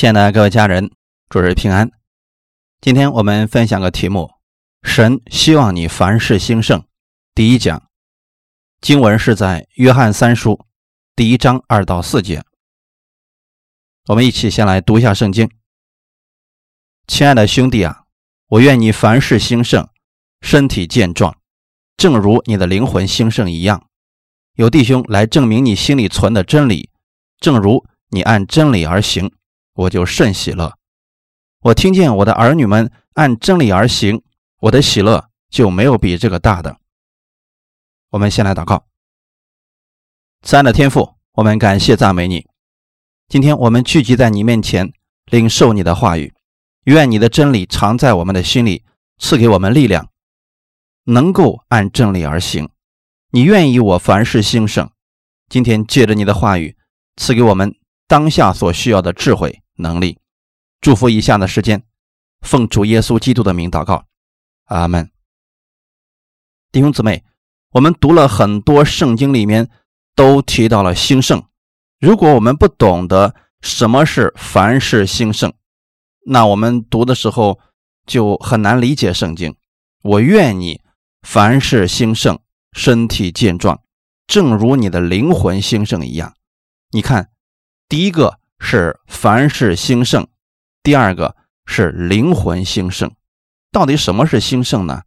亲爱的各位家人，祝日平安。今天我们分享个题目：神希望你凡事兴盛。第一讲经文是在约翰三书第一章二到四节。我们一起先来读一下圣经。亲爱的兄弟啊，我愿你凡事兴盛，身体健壮，正如你的灵魂兴盛一样。有弟兄来证明你心里存的真理，正如你按真理而行，我就甚喜乐。我听见我的儿女们按真理而行，我的喜乐就没有比这个大的。我们先来祷告，慈爱的天父，我们感谢赞美你。今天我们聚集在你面前，领受你的话语，愿你的真理藏在我们的心里，赐给我们力量，能够按真理而行。你愿意我凡事兴盛。今天借着你的话语，赐给我们当下所需要的智慧能力。祝福以下的时间，奉主耶稣基督的名祷告，阿门。弟兄姊妹，我们读了很多圣经，里面都提到了兴盛。如果我们不懂得什么是凡事兴盛，那我们读的时候就很难理解圣经。我愿你凡事兴盛。身体健壮，正如你的灵魂兴盛一样。你看，第一个是凡事兴盛，第二个是灵魂兴盛。到底什么是兴盛呢？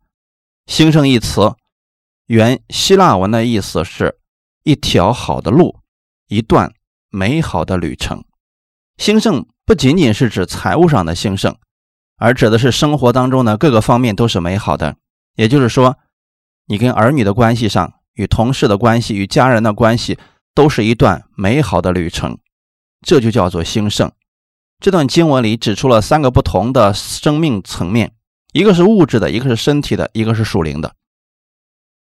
兴盛一词，原希腊文的意思是一条好的路，一段美好的旅程。兴盛不仅仅是指财务上的兴盛，而指的是生活当中的各个方面都是美好的。也就是说。你跟儿女的关系上，与同事的关系，与家人的关系，都是一段美好的旅程，这就叫做兴盛。这段经文里指出了三个不同的生命层面，一个是物质的，一个是身体的，一个是属灵的。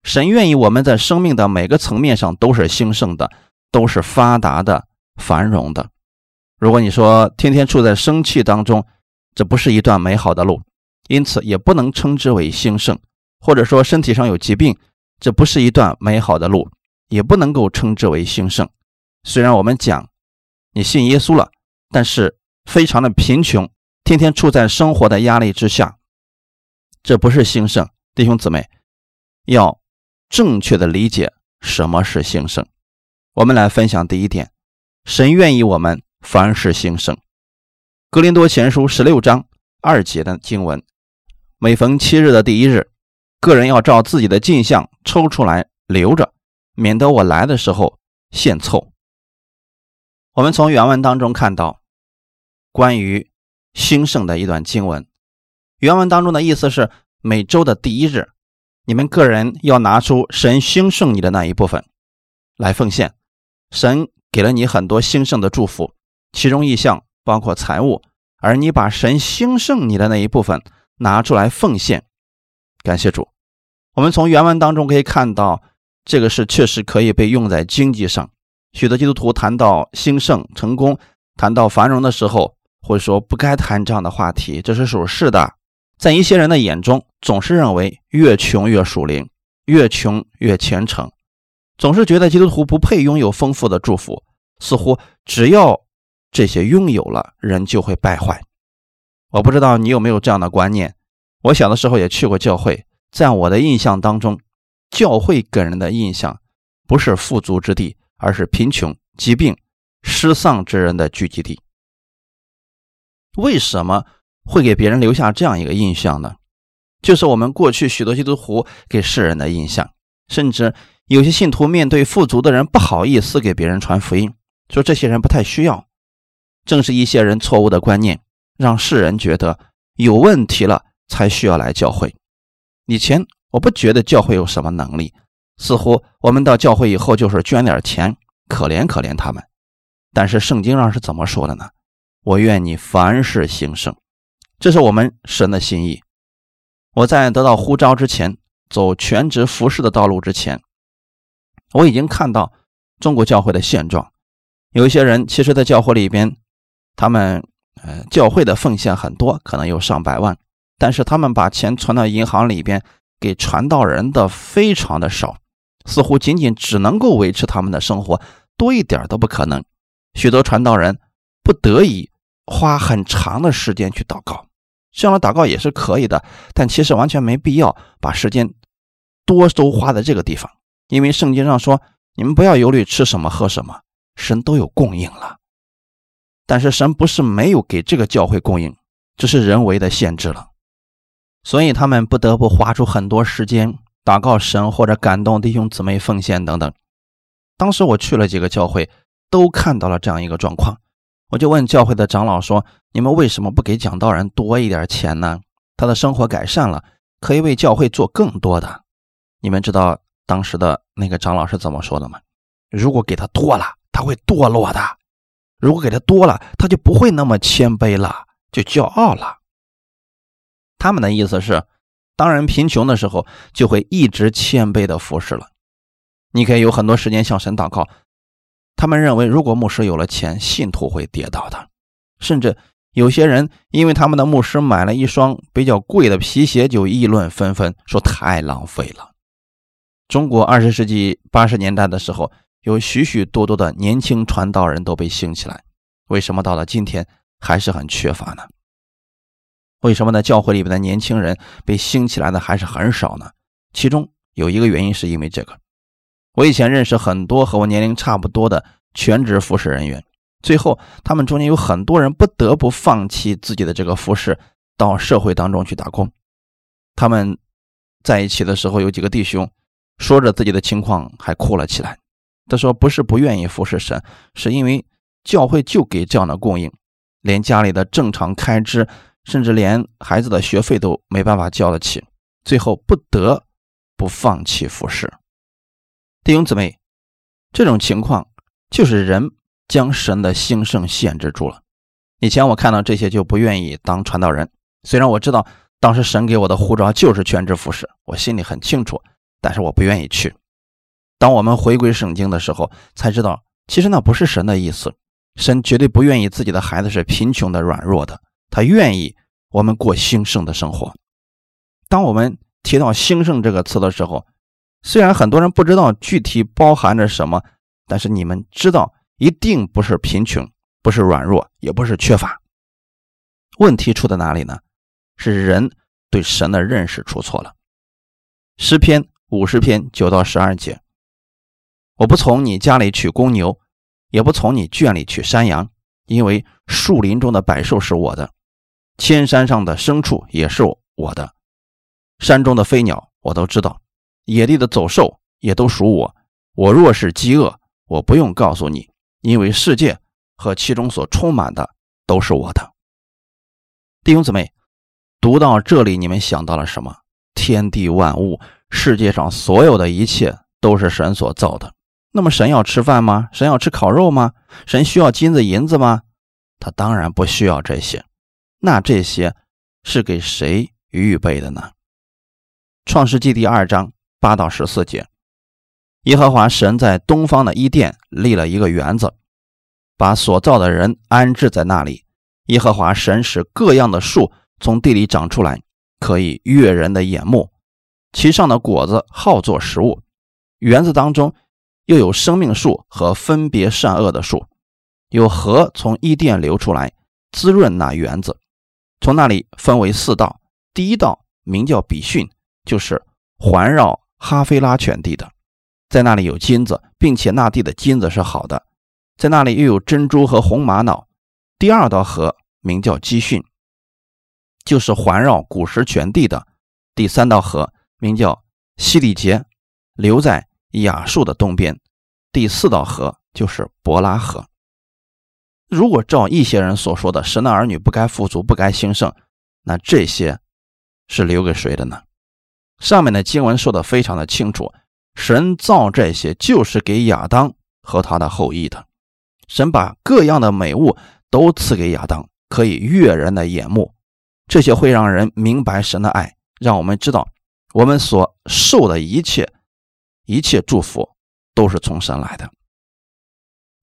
神愿意我们在生命的每个层面上都是兴盛的，都是发达的、繁荣的。如果你说天天处在生气当中，这不是一段美好的路，因此也不能称之为兴盛。或者说身体上有疾病，这不是一段美好的路，也不能够称之为兴盛。虽然我们讲你信耶稣了，但是非常的贫穷，天天处在生活的压力之下，这不是兴盛。弟兄姊妹，要正确的理解什么是兴盛。我们来分享第一点：神愿意我们凡事兴盛。格林多前书十六章二节的经文，每逢七日的第一日。个人要照自己的镜像抽出来留着，免得我来的时候献凑。我们从原文当中看到关于兴盛的一段经文，原文当中的意思是每周的第一日，你们个人要拿出神兴盛你的那一部分来奉献。神给了你很多兴盛的祝福，其中一项包括财物，而你把神兴盛你的那一部分拿出来奉献。感谢主，我们从原文当中可以看到，这个是确实可以被用在经济上。许多基督徒谈到兴盛、成功、谈到繁荣的时候，会说不该谈这样的话题，这是属实的。在一些人的眼中，总是认为越穷越属灵，越穷越虔诚，总是觉得基督徒不配拥有丰富的祝福，似乎只要这些拥有了，人就会败坏。我不知道你有没有这样的观念。我小的时候也去过教会，在我的印象当中，教会给人的印象不是富足之地，而是贫穷、疾病、失丧之人的聚集地。为什么会给别人留下这样一个印象呢？就是我们过去许多基督徒给世人的印象，甚至有些信徒面对富足的人不好意思给别人传福音，说这些人不太需要。正是一些人错误的观念，让世人觉得有问题了。才需要来教会。以前我不觉得教会有什么能力，似乎我们到教会以后就是捐点钱，可怜可怜他们。但是圣经上是怎么说的呢？我愿你凡事兴盛，这是我们神的心意。我在得到呼召之前，走全职服侍的道路之前，我已经看到中国教会的现状。有一些人其实，在教会里边，他们呃教会的奉献很多，可能有上百万。但是他们把钱存到银行里边，给传道人的非常的少，似乎仅仅只能够维持他们的生活，多一点都不可能。许多传道人不得已花很长的时间去祷告，这样的祷告也是可以的，但其实完全没必要把时间多都花在这个地方，因为圣经上说，你们不要忧虑吃什么喝什么，神都有供应了。但是神不是没有给这个教会供应，这是人为的限制了，所以他们不得不花出很多时间祷告神或者感动弟兄姊妹奉献等等。当时我去了几个教会，都看到了这样一个状况。我就问教会的长老说：“你们为什么不给讲道人多一点钱呢？他的生活改善了，可以为教会做更多的。”你们知道当时的那个长老是怎么说的吗？如果给他多了，他会堕落的；如果给他多了，他就不会那么谦卑了，就骄傲了。他们的意思是，当人贫穷的时候，就会一直谦卑的服侍了。你可以有很多时间向神祷告。他们认为，如果牧师有了钱，信徒会跌倒的。甚至有些人因为他们的牧师买了一双比较贵的皮鞋，就议论纷纷，说太浪费了。中国二十世纪八十年代的时候，有许许多多的年轻传道人都被兴起来，为什么到了今天还是很缺乏呢？为什么在教会里边的年轻人被兴起来的还是很少呢？其中有一个原因，是因为这个。我以前认识很多和我年龄差不多的全职服侍人员，最后他们中间有很多人不得不放弃自己的这个服侍，到社会当中去打工。他们在一起的时候，有几个弟兄说着自己的情况，还哭了起来。他说：“不是不愿意服侍神，是因为教会就给这样的供应，连家里的正常开支，甚至连孩子的学费都没办法交得起，最后不得不放弃服侍。”弟兄姊妹，这种情况就是人将神的兴盛限制住了。以前我看到这些就不愿意当传道人，虽然我知道当时神给我的护照就是全职服侍，我心里很清楚，但是我不愿意去。当我们回归圣经的时候，才知道其实那不是神的意思。神绝对不愿意自己的孩子是贫穷的、软弱的，他愿意我们过兴盛的生活。当我们提到“兴盛”这个词的时候，虽然很多人不知道具体包含着什么，但是你们知道，一定不是贫穷，不是软弱，也不是缺乏。问题出在哪里呢？是人对神的认识出错了。诗篇五十篇九到十二节：我不从你家里取公牛，也不从你圈里取山羊，因为树林中的百兽是我的，千山上的牲畜也是我的，山中的飞鸟我都知道。野地的走兽也都属我。我若是饥饿，我不用告诉你，因为世界和其中所充满的都是我的。弟兄姊妹，读到这里，你们想到了什么？天地万物，世界上所有的一切都是神所造的。那么，神要吃饭吗？神要吃烤肉吗？神需要金子银子吗？他当然不需要这些。那这些是给谁预备的呢？创世纪第二章。八到十四节，耶和华神在东方的伊甸立了一个园子，把所造的人安置在那里。耶和华神使各样的树从地里长出来，可以悦人的眼目，其上的果子好作食物。园子当中又有生命树和分别善恶的树，有河从伊甸流出来，滋润那园子。从那里分为四道，第一道名叫比逊，就是环绕。哈菲拉全地的，在那里有金子，并且那地的金子是好的，在那里又有珍珠和红玛瑙。第二道河名叫基逊，就是环绕古时全地的。第三道河名叫西里杰，留在亚述的东边。第四道河就是伯拉河。如果照一些人所说的，神的儿女不该富足，不该兴盛，那这些是留给谁的呢？上面的经文说的非常的清楚，神造这些就是给亚当和他的后裔的。神把各样的美物都赐给亚当，可以悦人的眼目，这些会让人明白神的爱，让我们知道我们所受的一切一切祝福都是从神来的。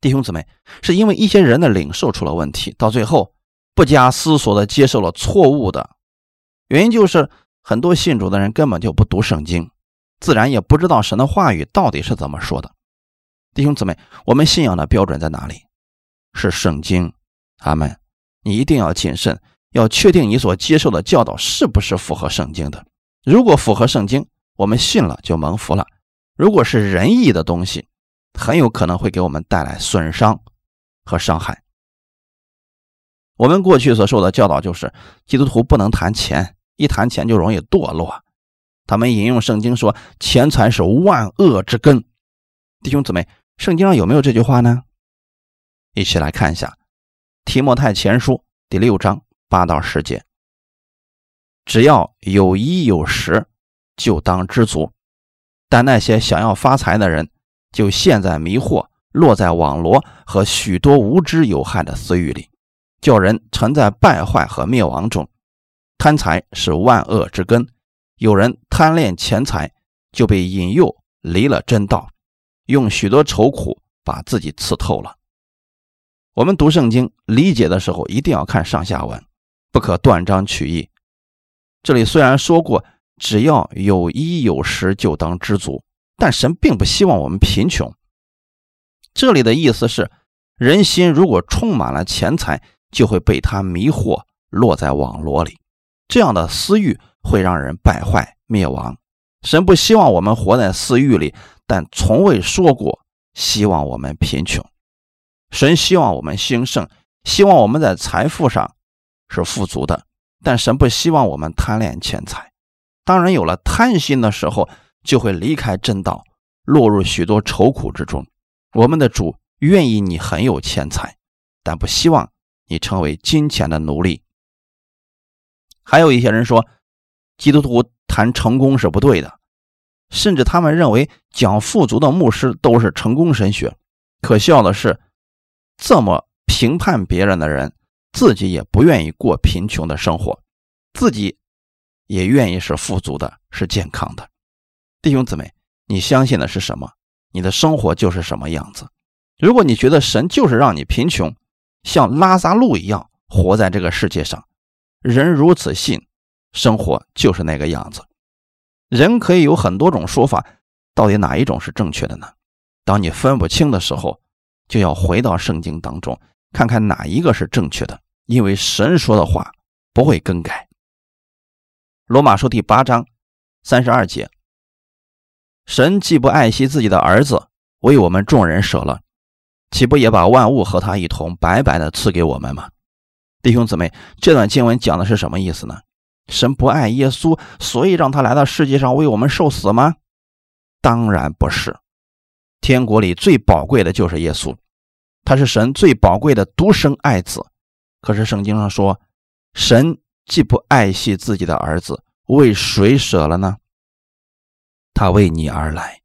弟兄姊妹，是因为一些人的领受出了问题，到最后不加思索的接受了错误的原因就是。很多信主的人根本就不读圣经，自然也不知道神的话语到底是怎么说的。弟兄姊妹，我们信仰的标准在哪里？是圣经。阿门。你一定要谨慎，要确定你所接受的教导是不是符合圣经的。如果符合圣经，我们信了就蒙福了；如果是仁义的东西，很有可能会给我们带来损伤和伤害。我们过去所受的教导就是，基督徒不能谈钱，一谈钱就容易堕落。他们引用圣经说，钱财是万恶之根。弟兄姊妹，圣经上有没有这句话呢？一起来看一下《提摩太前书》第六章八到十节：只要有衣有食，就当知足；但那些想要发财的人，就陷在迷惑、落在网罗和许多无知有害的私欲里。叫人沉在败坏和灭亡中，贪财是万恶之根。有人贪恋钱财，就被引诱离了真道，用许多愁苦把自己刺透了。我们读圣经理解的时候，一定要看上下文，不可断章取义。这里虽然说过只要有衣有食就当知足，但神并不希望我们贫穷。这里的意思是，人心如果充满了钱财。就会被他迷惑，落在网罗里。这样的私欲会让人败坏灭亡。神不希望我们活在私欲里，但从未说过希望我们贫穷。神希望我们兴盛，希望我们在财富上是富足的。但神不希望我们贪恋钱财。当人有了贪心的时候，就会离开正道，落入许多愁苦之中。我们的主愿意你很有钱财，但不希望。你成为金钱的奴隶。还有一些人说，基督徒谈成功是不对的，甚至他们认为讲富足的牧师都是成功神学。可笑的是，这么评判别人的人，自己也不愿意过贫穷的生活，自己也愿意是富足的，是健康的。弟兄姊妹，你相信的是什么，你的生活就是什么样子。如果你觉得神就是让你贫穷，像拉萨路一样活在这个世界上，人如此信，生活就是那个样子。人可以有很多种说法，到底哪一种是正确的呢？当你分不清的时候，就要回到圣经当中，看看哪一个是正确的。因为神说的话不会更改。罗马书第八章三十二节：神既不爱惜自己的儿子，为我们众人舍了。岂不也把万物和他一同白白的赐给我们吗？弟兄姊妹，这段经文讲的是什么意思呢？神不爱耶稣，所以让他来到世界上为我们受死吗？当然不是。天国里最宝贵的就是耶稣，他是神最宝贵的独生爱子。可是圣经上说，神既不爱惜自己的儿子，为谁舍了呢？他为你而来，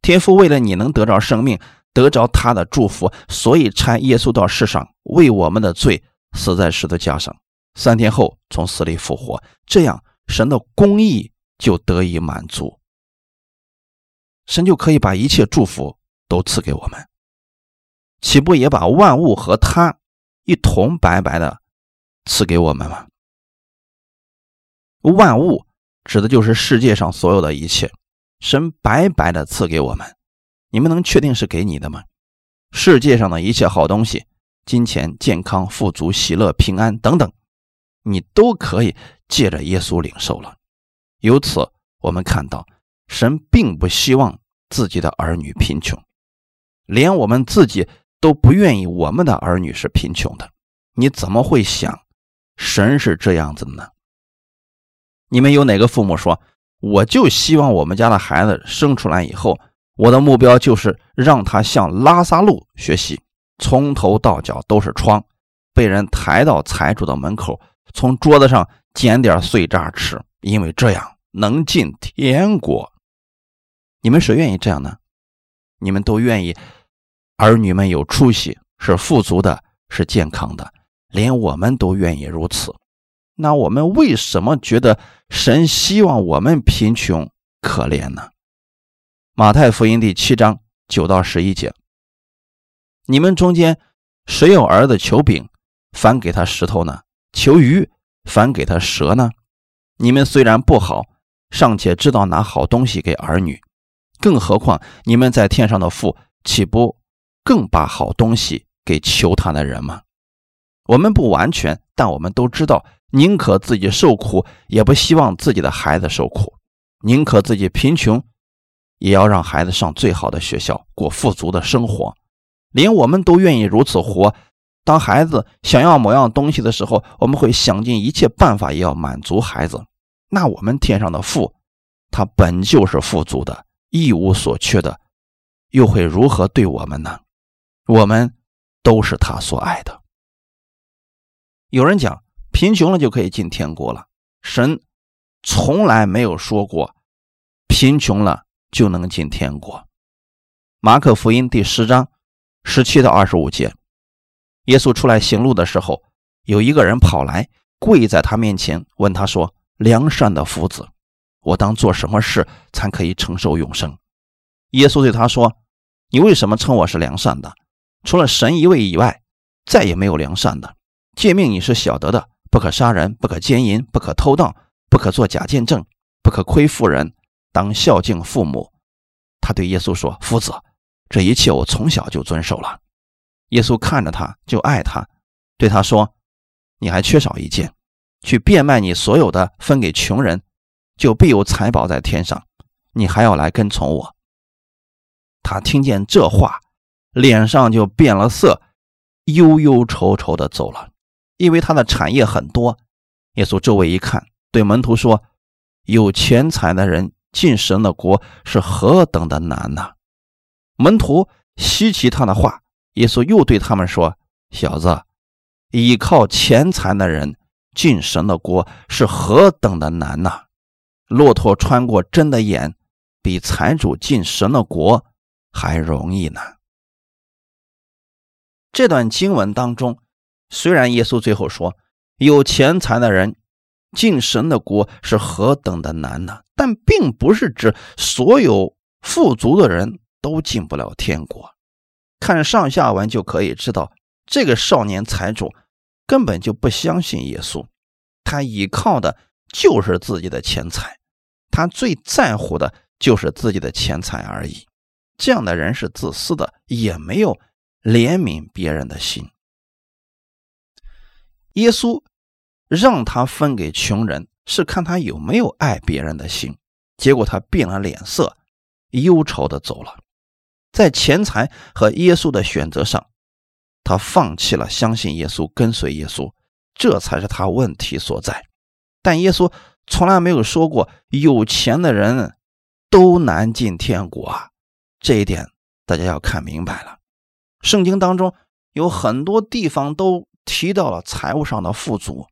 天父为了你能得着生命。得着他的祝福，所以差耶稣到世上为我们的罪死在十字架上，三天后从死里复活，这样神的公义就得以满足，神就可以把一切祝福都赐给我们，岂不也把万物和他一同白白的赐给我们吗？万物指的就是世界上所有的一切，神白白的赐给我们。你们能确定是给你的吗？世界上的一切好东西，金钱、健康、富足、喜乐、平安等等，你都可以借着耶稣领受了。由此，我们看到神并不希望自己的儿女贫穷，连我们自己都不愿意我们的儿女是贫穷的。你怎么会想神是这样子的呢？你们有哪个父母说，我就希望我们家的孩子生出来以后？我的目标就是让他向拉萨路学习，从头到脚都是疮，被人抬到财主的门口，从桌子上捡点碎渣吃，因为这样能进天国。你们谁愿意这样呢？你们都愿意儿女们有出息，是富足的，是健康的，连我们都愿意如此。那我们为什么觉得神希望我们贫穷可怜呢？马太福音第七章九到十一节：你们中间谁有儿子求饼，反给他石头呢？求鱼，反给他蛇呢？你们虽然不好，尚且知道拿好东西给儿女，更何况你们在天上的父，岂不更把好东西给求他的人吗？我们不完全，但我们都知道，宁可自己受苦，也不希望自己的孩子受苦；宁可自己贫穷，也要让孩子上最好的学校，过富足的生活。连我们都愿意如此活。当孩子想要某样东西的时候，我们会想尽一切办法，也要满足孩子。那我们天上的父，他本就是富足的，一无所缺的，又会如何对我们呢？我们都是他所爱的。有人讲，贫穷了就可以进天国了。神从来没有说过，贫穷了就能进天国。马可福音第十章十七到二十五节。耶稣出来行路的时候，有一个人跑来，跪在他面前，问他说：“良善的夫子，我当做什么事才可以承受永生？”耶稣对他说：“你为什么称我是良善的？除了神一位以外，再也没有良善的。诫命你是晓得的：不可杀人，不可奸淫，不可偷盗，不可作假见证，不可亏负人，当孝敬父母。”他对耶稣说：“夫子，这一切我从小就遵守了。”耶稣看着他，就爱他，对他说：“你还缺少一件，去变卖你所有的，分给穷人，就必有财宝在天上。你还要来跟从我。”他听见这话，脸上就变了色，忧忧愁愁的走了，因为他的产业很多。耶稣周围一看，对门徒说：“有钱财的人进神的国是何等的难呐！”门徒稀奇他的话。耶稣又对他们说：“小子，依靠钱财的人进神的国是何等的难呐！骆驼穿过针的眼，比财主进神的国还容易呢。”这段经文当中，虽然耶稣最后说有钱财的人进神的国是何等的难呢，但并不是指所有富足的人都进不了天国。看上下文就可以知道，这个少年财主根本就不相信耶稣，他依靠的就是自己的钱财，他最在乎的就是自己的钱财而已。这样的人是自私的，也没有怜悯别人的心。耶稣让他分给穷人，是看他有没有爱别人的心。结果他变了脸色，忧愁的走了。在钱财和耶稣的选择上，他放弃了相信耶稣、跟随耶稣，这才是他问题所在。但耶稣从来没有说过有钱的人都难进天国啊，这一点大家要看明白了。圣经当中有很多地方都提到了财务上的富足，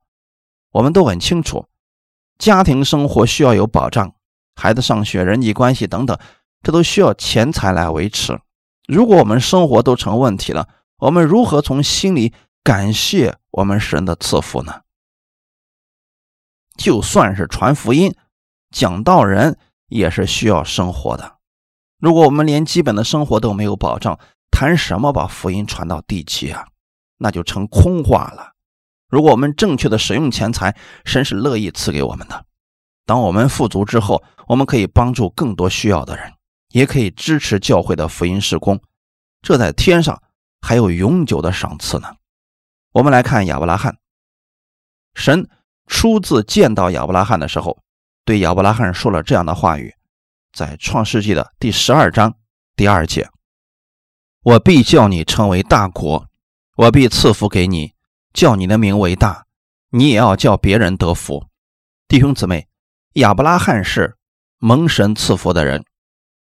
我们都很清楚，家庭生活需要有保障，孩子上学、人际关系等等。这都需要钱财来维持。如果我们生活都成问题了，我们如何从心里感谢我们神的赐福呢？就算是传福音、讲道人，也是需要生活的。如果我们连基本的生活都没有保障，谈什么把福音传到地极啊？那就成空话了。如果我们正确的使用钱财，神是乐意赐给我们的。当我们富足之后，我们可以帮助更多需要的人。也可以支持教会的福音事工，这在天上还有永久的赏赐呢。我们来看亚伯拉罕，神初次见到亚伯拉罕的时候，对亚伯拉罕说了这样的话语，在创世纪的第十二章第二节：“我必叫你成为大国，我必赐福给你，叫你的名为大，你也要叫别人得福。”弟兄姊妹，亚伯拉罕是蒙神赐福的人。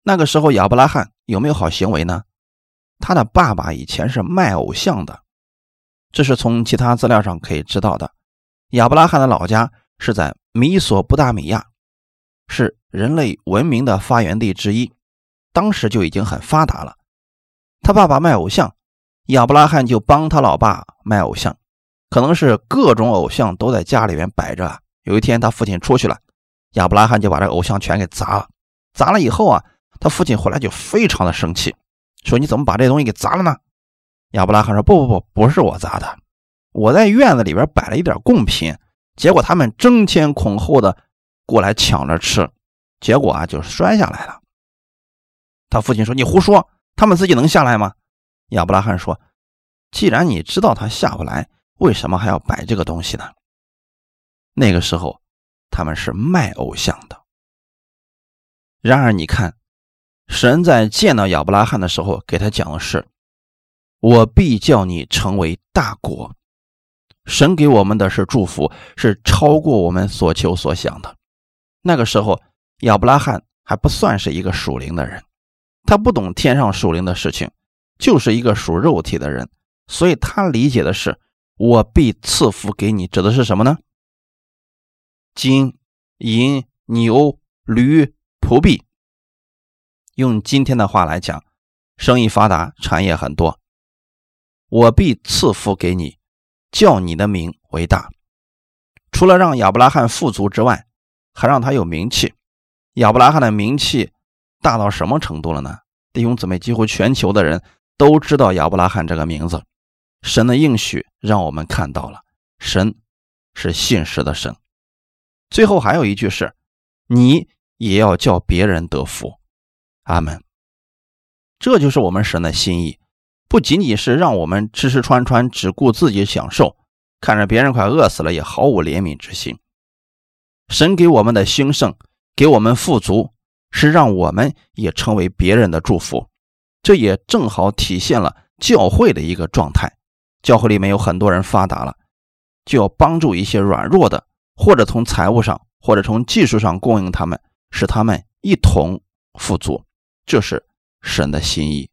那个时候，亚伯拉罕有没有好行为呢？他的爸爸以前是卖偶像的，这是从其他资料上可以知道的。亚伯拉罕的老家是在米索不达米亚，是人类文明的发源地之一，当时就已经很发达了。他爸爸卖偶像，亚伯拉罕就帮他老爸卖偶像，可能是各种偶像都在家里面摆着。有一天他父亲出去了，亚伯拉罕就把这偶像全给砸了。砸了以后啊。他父亲回来就非常的生气，说：“你怎么把这东西给砸了呢？”亚伯拉罕说：“不不不，不是我砸的，我在院子里边摆了一点贡品，结果他们争先恐后的过来抢着吃，结果啊就摔下来了。”他父亲说：“你胡说，他们自己能下来吗？”亚伯拉罕说：“既然你知道他下不来，为什么还要摆这个东西呢？那个时候他们是卖偶像的。然而你看，神在见到亚伯拉罕的时候，给他讲的是：“我必叫你成为大国。”神给我们的是祝福，是超过我们所求所想的。那个时候，亚伯拉罕还不算是一个属灵的人，他不懂天上属灵的事情，就是一个属肉体的人，所以他理解的是“我必赐福给你”，指的是什么呢？金、银、牛、驴、仆婢。用今天的话来讲，生意发达，产业很多，我必赐福给你。叫你的名为大，除了让亚伯拉罕富足之外，还让他有名气。亚伯拉罕的名气大到什么程度了呢？弟兄姊妹，几乎全球的人都知道亚伯拉罕这个名字。神的应许让我们看到了，神是信实的神。最后还有一句是：你也要叫别人得福。阿门。这就是我们神的心意。不仅仅是让我们吃吃穿穿，只顾自己享受，看着别人快饿死了也毫无怜悯之心。神给我们的兴盛，给我们富足，是让我们也成为别人的祝福。这也正好体现了教会的一个状态。教会里面有很多人发达了，就要帮助一些软弱的，或者从财务上，或者从技术上供应他们，使他们一同富足。这是神的心意。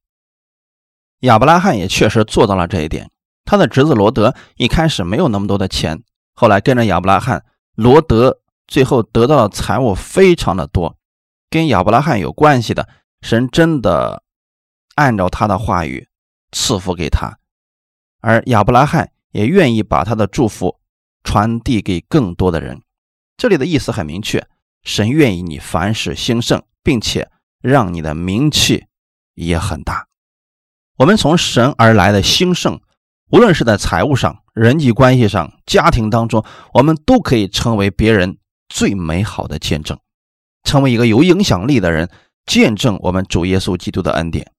亚伯拉罕也确实做到了这一点。他的侄子罗德一开始没有那么多的钱，后来跟着亚伯拉罕，罗德最后得到的财物非常的多。跟亚伯拉罕有关系的神真的按照他的话语赐福给他，而亚伯拉罕也愿意把他的祝福传递给更多的人。这里的意思很明确：神愿意你凡事兴盛，并且让你的名气也很大。我们从神而来的兴盛，无论是在财务上、人际关系上、家庭当中，我们都可以成为别人最美好的见证，成为一个有影响力的人，见证我们主耶稣基督的恩典。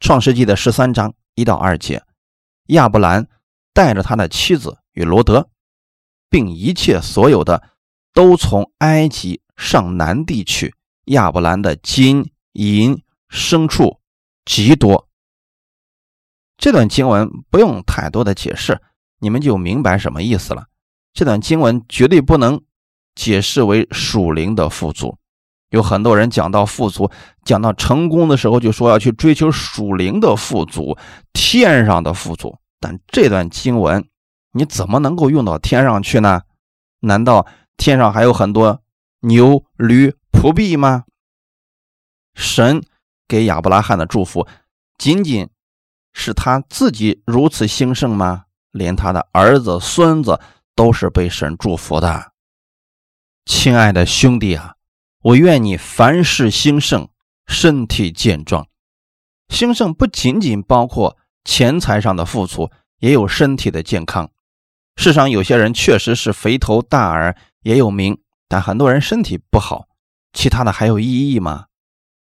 创世纪的十三章一到二节，亚伯兰带着他的妻子与罗德，并一切所有的，都从埃及上南地去。亚伯兰的金银牲畜极多。这段经文不用太多的解释，你们就明白什么意思了。这段经文绝对不能解释为属灵的富足。有很多人讲到富足、讲到成功的时候，就说要去追求属灵的富足、天上的富足。但这段经文你怎么能够用到天上去呢？难道天上还有很多牛、驴、仆婢吗？神给亚伯拉罕的祝福仅仅。是他自己如此兴盛吗？连他的儿子、孙子都是被神祝福的。亲爱的兄弟啊，我愿你凡事兴盛，身体健壮。兴盛不仅仅包括钱财上的富足，也有身体的健康。世上有些人确实是肥头大耳，也有名，但很多人身体不好，其他的还有意义吗？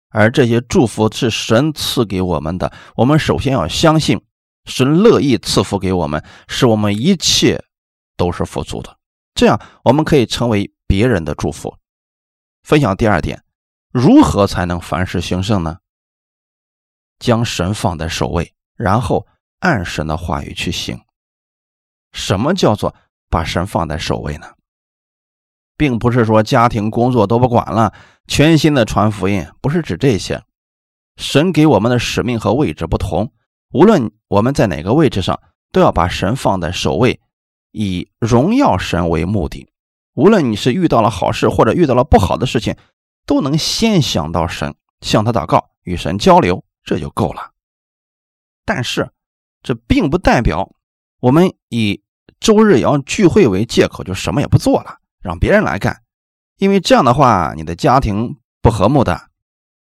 而这些祝福是神赐给我们的，我们首先要相信神乐意赐福给我们，使我们一切都是富足的，这样我们可以成为别人的祝福。分享第二点，如何才能凡事兴盛呢？将神放在首位，然后按神的话语去行。什么叫做把神放在首位呢？并不是说家庭工作都不管了，全新的传福音，不是指这些。神给我们的使命和位置不同，无论我们在哪个位置上，都要把神放在首位，以荣耀神为目的。无论你是遇到了好事，或者遇到了不好的事情，都能先想到神，向他祷告，与神交流，这就够了。但是，这并不代表我们以周日要聚会为借口，就什么也不做了。让别人来干，因为这样的话，你的家庭不和睦的。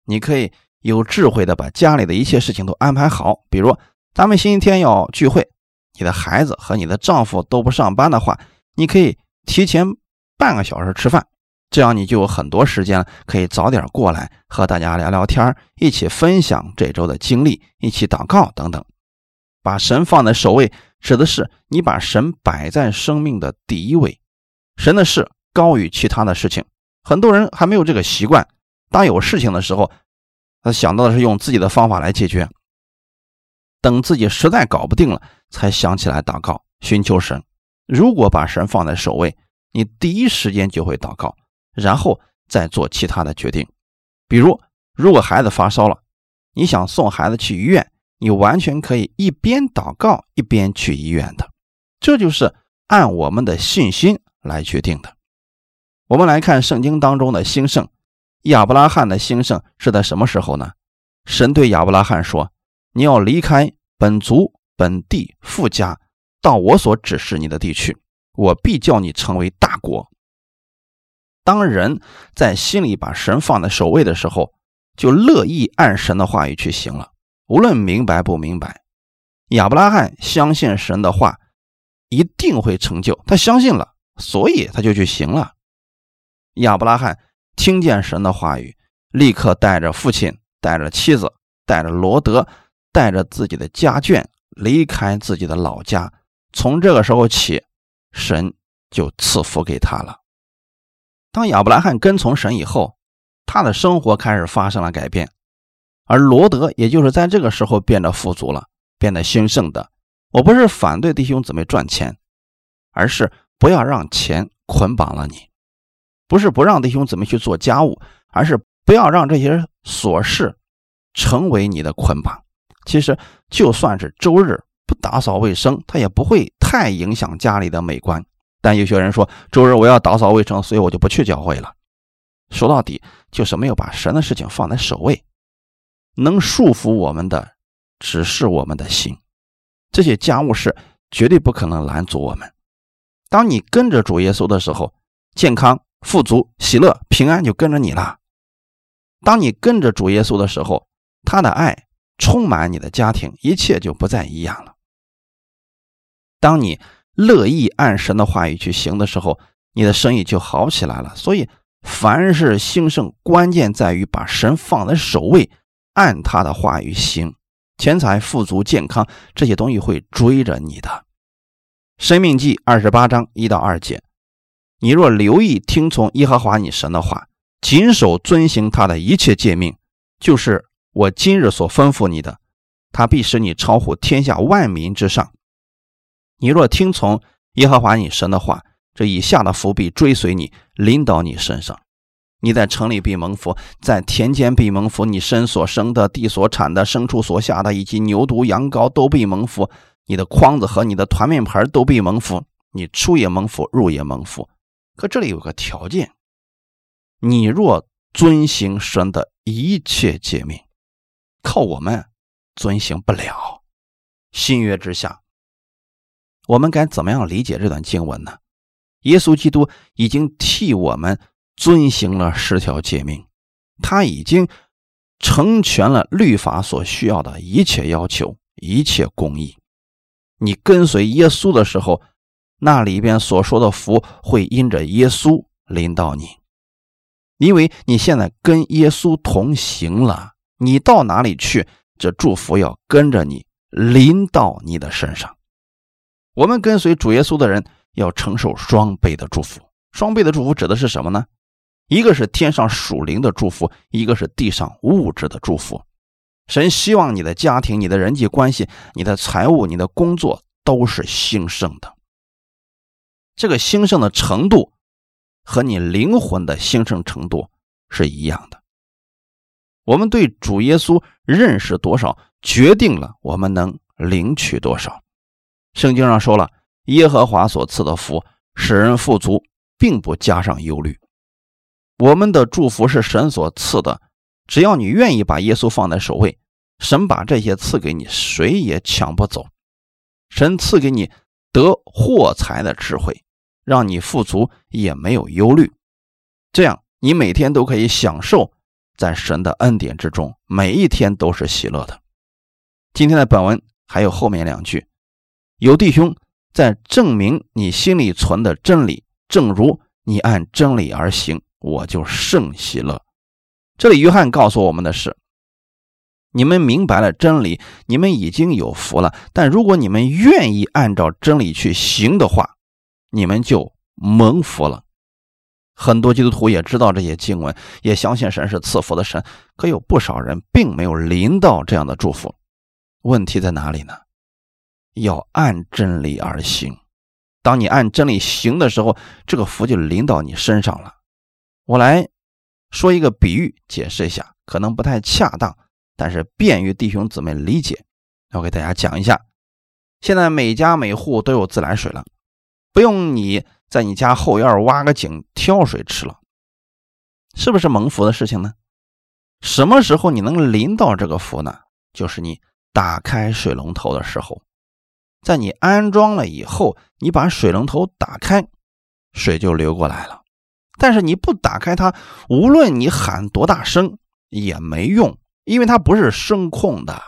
你可以有智慧的把家里的一切事情都安排好。比如，咱们星期天要聚会，你的孩子和你的丈夫都不上班的话，你可以提前半个小时吃饭，这样你就有很多时间了可以早点过来和大家聊聊天，一起分享这周的经历，一起祷告等等。把神放在首位，指的是你把神摆在生命的第一位，神的事高于其他的事情。很多人还没有这个习惯，当有事情的时候，他想到的是用自己的方法来解决，等自己实在搞不定了，才想起来祷告寻求神。如果把神放在首位，你第一时间就会祷告，然后再做其他的决定。比如，如果孩子发烧了，你想送孩子去医院。你完全可以一边祷告一边去医院的，这就是按我们的信心来决定的。我们来看圣经当中的兴盛，亚伯拉罕的兴盛是在什么时候呢？神对亚伯拉罕说：“你要离开本族、本地、富家，到我所指示你的地区，我必叫你成为大国。”当人在心里把神放在首位的时候，就乐意按神的话语去行了。无论明白不明白，亚伯拉罕相信神的话一定会成就。他相信了，所以他就去行了。亚伯拉罕听见神的话语，立刻带着父亲、带着妻子、带着罗德、带着自己的家眷离开自己的老家。从这个时候起，神就赐福给他了。当亚伯拉罕跟从神以后，他的生活开始发生了改变。而罗德也就是在这个时候变得富足了，变得兴盛的。我不是反对弟兄姊妹赚钱，而是不要让钱捆绑了你。不是不让弟兄姊妹去做家务，而是不要让这些琐事成为你的捆绑。其实就算是周日不打扫卫生，他也不会太影响家里的美观。但有些人说周日我要打扫卫生，所以我就不去教会了。说到底就是没有把神的事情放在首位。能束缚我们的只是我们的心，这些家务事绝对不可能拦阻我们。当你跟着主耶稣的时候，健康、富足、喜乐、平安就跟着你了。当你跟着主耶稣的时候，他的爱充满你的家庭，一切就不再一样了。当你乐意按神的话语去行的时候，你的生意就好起来了。所以，凡是兴盛，关键在于把神放在首位。按他的话语行，钱财、富足、健康这些东西会追着你的。生命记二十八章一到二节，你若留意听从耶和华你神的话，谨守遵行他的一切诫命，就是我今日所吩咐你的，他必使你超乎天下万民之上。你若听从耶和华你神的话，这以下的福必追随你，临到你身上。你在城里必蒙福，在田间必蒙福。你身所生的、地所产的、牲畜所下的，以及牛犊羊羔都必蒙福。你的筐子和你的团面盆都必蒙福。你出也蒙福，入也蒙福。可这里有个条件：你若遵行神的一切诫命，靠我们遵行不了。新约之下，我们该怎么样理解这段经文呢？耶稣基督已经替我们。遵行了十条诫命，他已经成全了律法所需要的一切要求、一切公义。你跟随耶稣的时候，那里边所说的福会因着耶稣临到你，因为你现在跟耶稣同行了。你到哪里去，这祝福要跟着你临到你的身上。我们跟随主耶稣的人要承受双倍的祝福。双倍的祝福指的是什么呢？一个是天上属灵的祝福，一个是地上物质的祝福。神希望你的家庭、你的人际关系、你的财务、你的工作都是兴盛的。这个兴盛的程度和你灵魂的兴盛程度是一样的。我们对主耶稣认识多少，决定了我们能领取多少。圣经上说了，耶和华所赐的福使人富足，并不加上忧虑。我们的祝福是神所赐的，只要你愿意把耶稣放在首位，神把这些赐给你，谁也抢不走。神赐给你得货财的智慧，让你富足也没有忧虑，这样你每天都可以享受在神的恩典之中，每一天都是喜乐的。今天的本文还有后面两句，有弟兄在证明你心里存的真理，正如你按真理而行。我就甚喜乐。这里约翰告诉我们的是，你们明白了真理，你们已经有福了。但如果你们愿意按照真理去行的话，你们就蒙福了。很多基督徒也知道这些经文，也相信神是赐福的神，可有不少人并没有临到这样的祝福。问题在哪里呢？要按真理而行。当你按真理行的时候，这个福就临到你身上了。我来说一个比喻，解释一下，可能不太恰当。但是便于弟兄姊妹理解，我给大家讲一下。现在每家每户都有自来水了，不用你在你家后院挖个井挑水吃了，是不是蒙福的事情呢？什么时候你能临到这个福呢？就是你打开水龙头的时候，在你安装了以后，你把水龙头打开，水就流过来了。但是你不打开它，无论你喊多大声也没用。因为它不是声控的，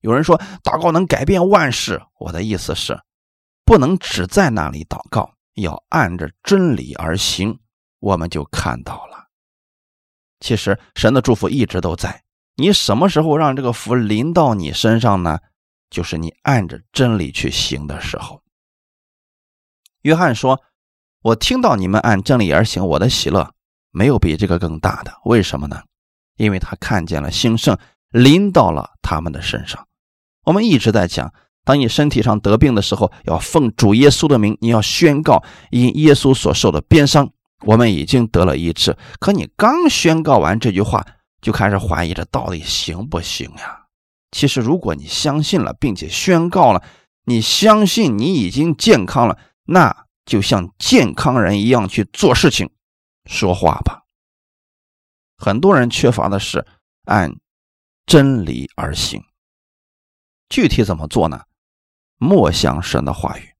有人说祷告能改变万事，我的意思是，不能只在那里祷告，要按着真理而行，我们就看到了。其实神的祝福一直都在，你什么时候让这个福临到你身上呢？就是你按着真理去行的时候。约翰说：“我听到你们按真理而行，我的喜乐没有比这个更大的。为什么呢？”因为他看见了兴盛临到了他们的身上。我们一直在讲，当你身体上得病的时候，要奉主耶稣的名，你要宣告因耶稣所受的鞭伤，我们已经得了医治。可你刚宣告完这句话，就开始怀疑这到底行不行呀？其实，如果你相信了，并且宣告了，你相信你已经健康了，那就像健康人一样去做事情、说话吧。很多人缺乏的是按真理而行。具体怎么做呢？莫想神的话语。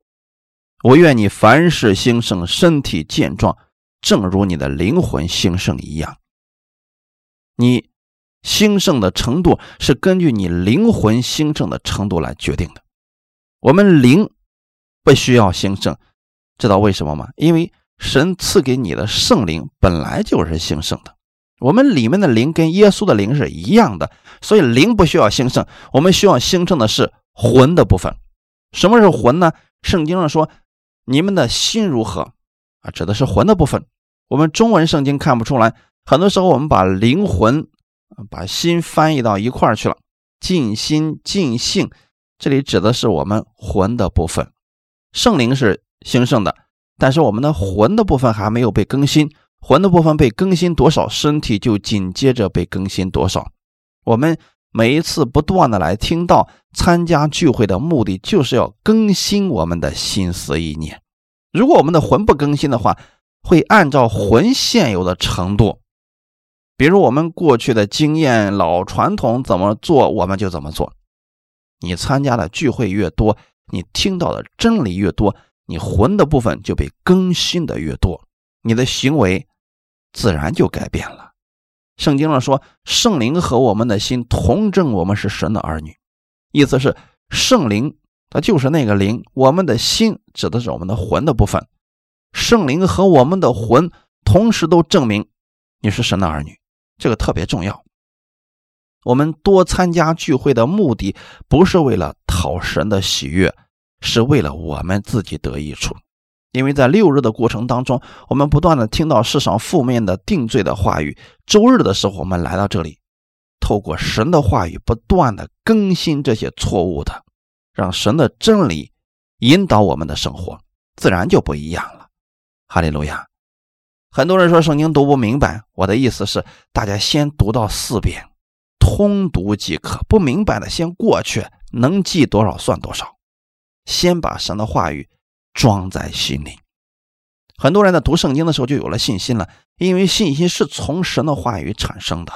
我愿你凡事兴盛，身体健壮，正如你的灵魂兴盛一样。你兴盛的程度是根据你灵魂兴盛的程度来决定的。我们灵不需要兴盛，知道为什么吗？因为神赐给你的圣灵本来就是兴盛的。我们里面的灵跟耶稣的灵是一样的，所以灵不需要兴盛，我们需要兴盛的是魂的部分。什么是魂呢？圣经上说：“你们的心如何？”啊，指的是魂的部分。我们中文圣经看不出来，很多时候我们把灵魂、把心翻译到一块儿去了。尽心尽性，这里指的是我们魂的部分。圣灵是兴盛的，但是我们的魂的部分还没有被更新。魂的部分被更新多少，身体就紧接着被更新多少。我们每一次不断的来听到参加聚会的目的，就是要更新我们的心思意念。如果我们的魂不更新的话，会按照魂现有的程度，比如我们过去的经验、老传统怎么做，我们就怎么做。你参加的聚会越多，你听到的真理越多，你魂的部分就被更新的越多，你的行为。自然就改变了。圣经上说，圣灵和我们的心同证，我们是神的儿女。意思是，圣灵它就是那个灵，我们的心指的是我们的魂的部分。圣灵和我们的魂同时都证明你是神的儿女，这个特别重要。我们多参加聚会的目的，不是为了讨神的喜悦，是为了我们自己得益处。因为在六日的过程当中，我们不断的听到世上负面的定罪的话语。周日的时候，我们来到这里，透过神的话语，不断的更新这些错误的，让神的真理引导我们的生活，自然就不一样了。哈利路亚！很多人说圣经读不明白，我的意思是，大家先读到四遍，通读即可。不明白的先过去，能记多少算多少。先把神的话语。装在心里，很多人在读圣经的时候就有了信心了，因为信心是从神的话语产生的。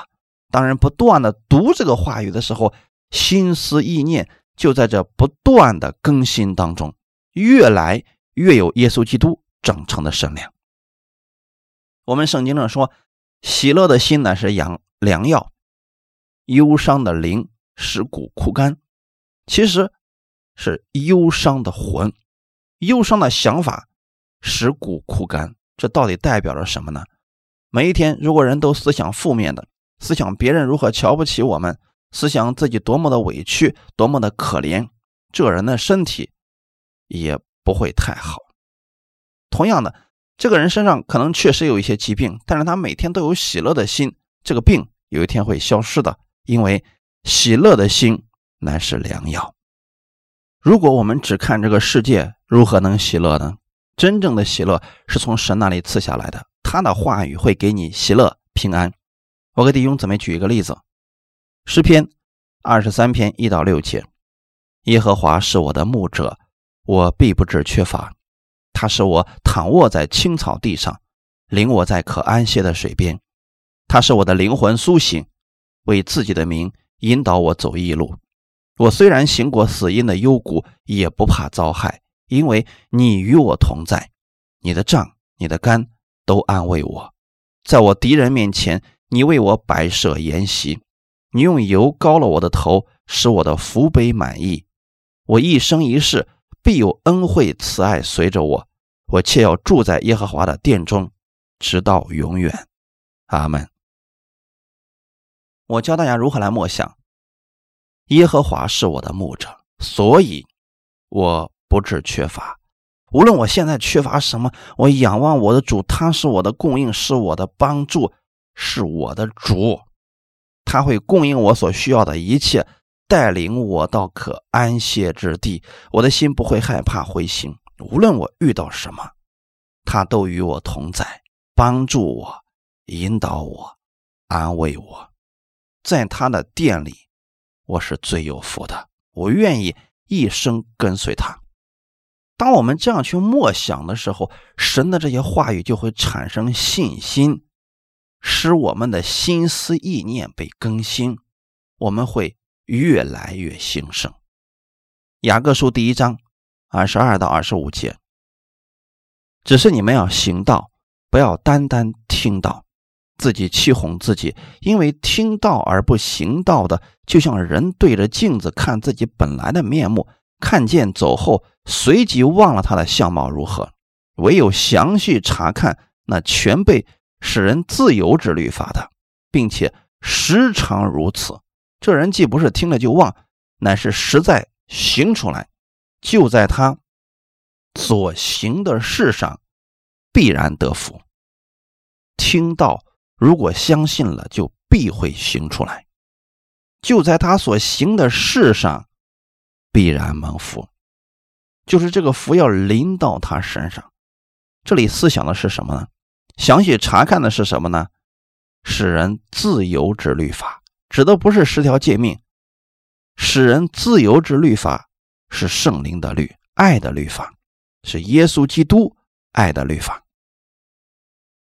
当然，不断的读这个话语的时候，心思意念就在这不断的更新当中，越来越有耶稣基督整成的身量。我们圣经上说，喜乐的心乃是养良药，忧伤的灵使骨枯干，其实是忧伤的魂。忧伤的想法使骨枯干，这到底代表着什么呢？每一天，如果人都思想负面的，思想别人如何瞧不起我们，思想自己多么的委屈，多么的可怜，这人的身体也不会太好。同样的，这个人身上可能确实有一些疾病，但是他每天都有喜乐的心，这个病有一天会消失的，因为喜乐的心乃是良药。如果我们只看这个世界如何能喜乐呢？真正的喜乐是从神那里赐下来的，他的话语会给你喜乐平安。我给弟兄姊妹举一个例子，诗篇二十三篇一到六节：耶和华是我的牧者，我必不致缺乏。他使我躺卧在青草地上，领我在可安歇的水边。他使我的灵魂苏醒，为自己的名引导我走义路。我虽然行过死荫的幽谷，也不怕遭害，因为你与我同在。你的杖、你的竿都安慰我。在我敌人面前，你为我摆设筵席。你用油膏了我的头，使我的福杯满意。我一生一世必有恩惠慈爱随着我。我却要住在耶和华的殿中，直到永远。阿门。我教大家如何来默想。耶和华是我的牧者，所以我不致缺乏。无论我现在缺乏什么，我仰望我的主，他是我的供应，是我的帮助，是我的主。他会供应我所需要的一切，带领我到可安歇之地。我的心不会害怕灰心。无论我遇到什么，他都与我同在，帮助我，引导我，安慰我。在他的店里，我是最有福的。我愿意一生跟随他。当我们这样去默想的时候，神的这些话语就会产生信心，使我们的心思意念被更新，我们会越来越兴盛。雅各书第一章。二十二到二十五节，只是你们要行道，不要单单听到，自己气哄自己，因为听到而不行道的，就像人对着镜子看自己本来的面目，看见走后，随即忘了他的相貌如何。唯有详细查看那全被使人自由之律法的，并且时常如此，这人既不是听了就忘，乃是实在行出来。就在他所行的事上，必然得福。听到，如果相信了，就必会行出来。就在他所行的事上，必然蒙福。就是这个福要临到他身上。这里思想的是什么呢？详细查看的是什么呢？使人自由之律法，指的不是十条诫命，使人自由之律法。是圣灵的律，爱的律法，是耶稣基督爱的律法。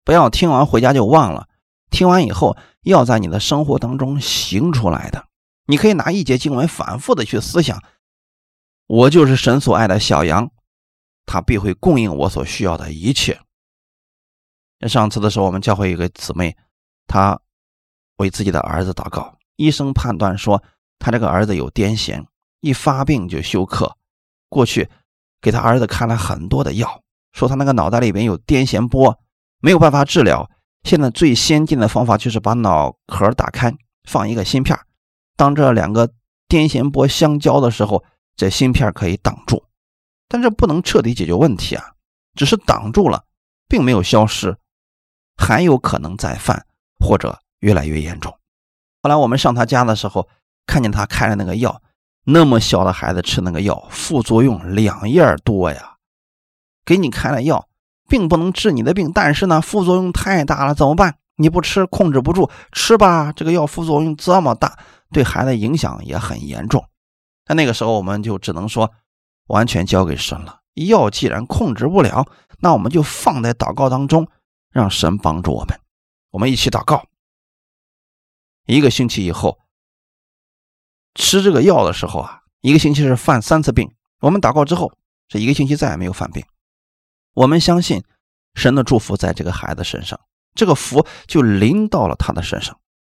不要听完回家就忘了，听完以后要在你的生活当中行出来的。你可以拿一节经文反复的去思想：我就是神所爱的小羊，他必会供应我所需要的一切。上次的时候，我们教会一个姊妹，她为自己的儿子祷告，医生判断说他这个儿子有癫痫。一发病就休克，过去给他儿子看了很多的药，说他那个脑袋里边有癫痫波，没有办法治疗。现在最先进的方法就是把脑壳打开，放一个芯片，当这两个癫痫波相交的时候，这芯片可以挡住，但这不能彻底解决问题啊，只是挡住了，并没有消失，还有可能再犯或者越来越严重。后来我们上他家的时候，看见他开了那个药。那么小的孩子吃那个药，副作用两样多呀。给你开了药，并不能治你的病，但是呢，副作用太大了，怎么办？你不吃，控制不住，吃吧。这个药副作用这么大，对孩子影响也很严重。那那个时候，我们就只能说，完全交给神了。药既然控制不了，那我们就放在祷告当中，让神帮助我们。我们一起祷告。一个星期以后。吃这个药的时候啊，一个星期是犯三次病。我们祷告之后，这一个星期再也没有犯病。我们相信神的祝福在这个孩子身上，这个福就临到了他的身上。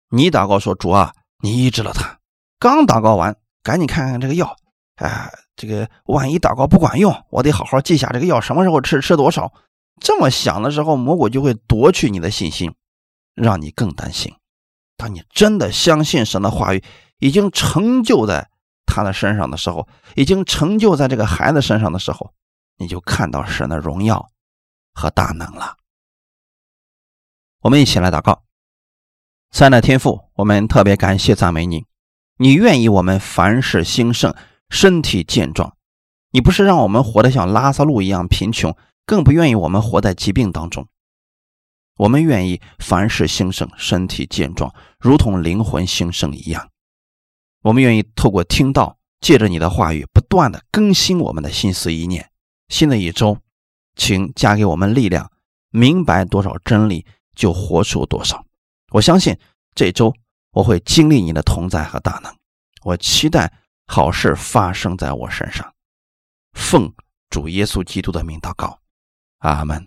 你祷告说：“主啊，你医治了他。”刚祷告完，赶紧看看这个药。哎，这个万一祷告不管用，我得好好记下这个药什么时候吃，吃多少。这么想的时候，魔鬼就会夺去你的信心，让你更担心。当你真的相信神的话语。已经成就在他的身上的时候，已经成就在这个孩子身上的时候，你就看到神的荣耀和大能了。我们一起来祷告，三的天父，我们特别感谢赞美你，你愿意我们凡事兴盛，身体健壮。你不是让我们活得像拉萨路一样贫穷，更不愿意我们活在疾病当中。我们愿意凡事兴盛，身体健壮，如同灵魂兴盛一样。我们愿意透过听到，借着你的话语，不断的更新我们的心思意念。新的一周，请加给我们力量，明白多少真理就活出多少。我相信这周我会经历你的同在和大能。我期待好事发生在我身上。奉主耶稣基督的名祷告，阿门。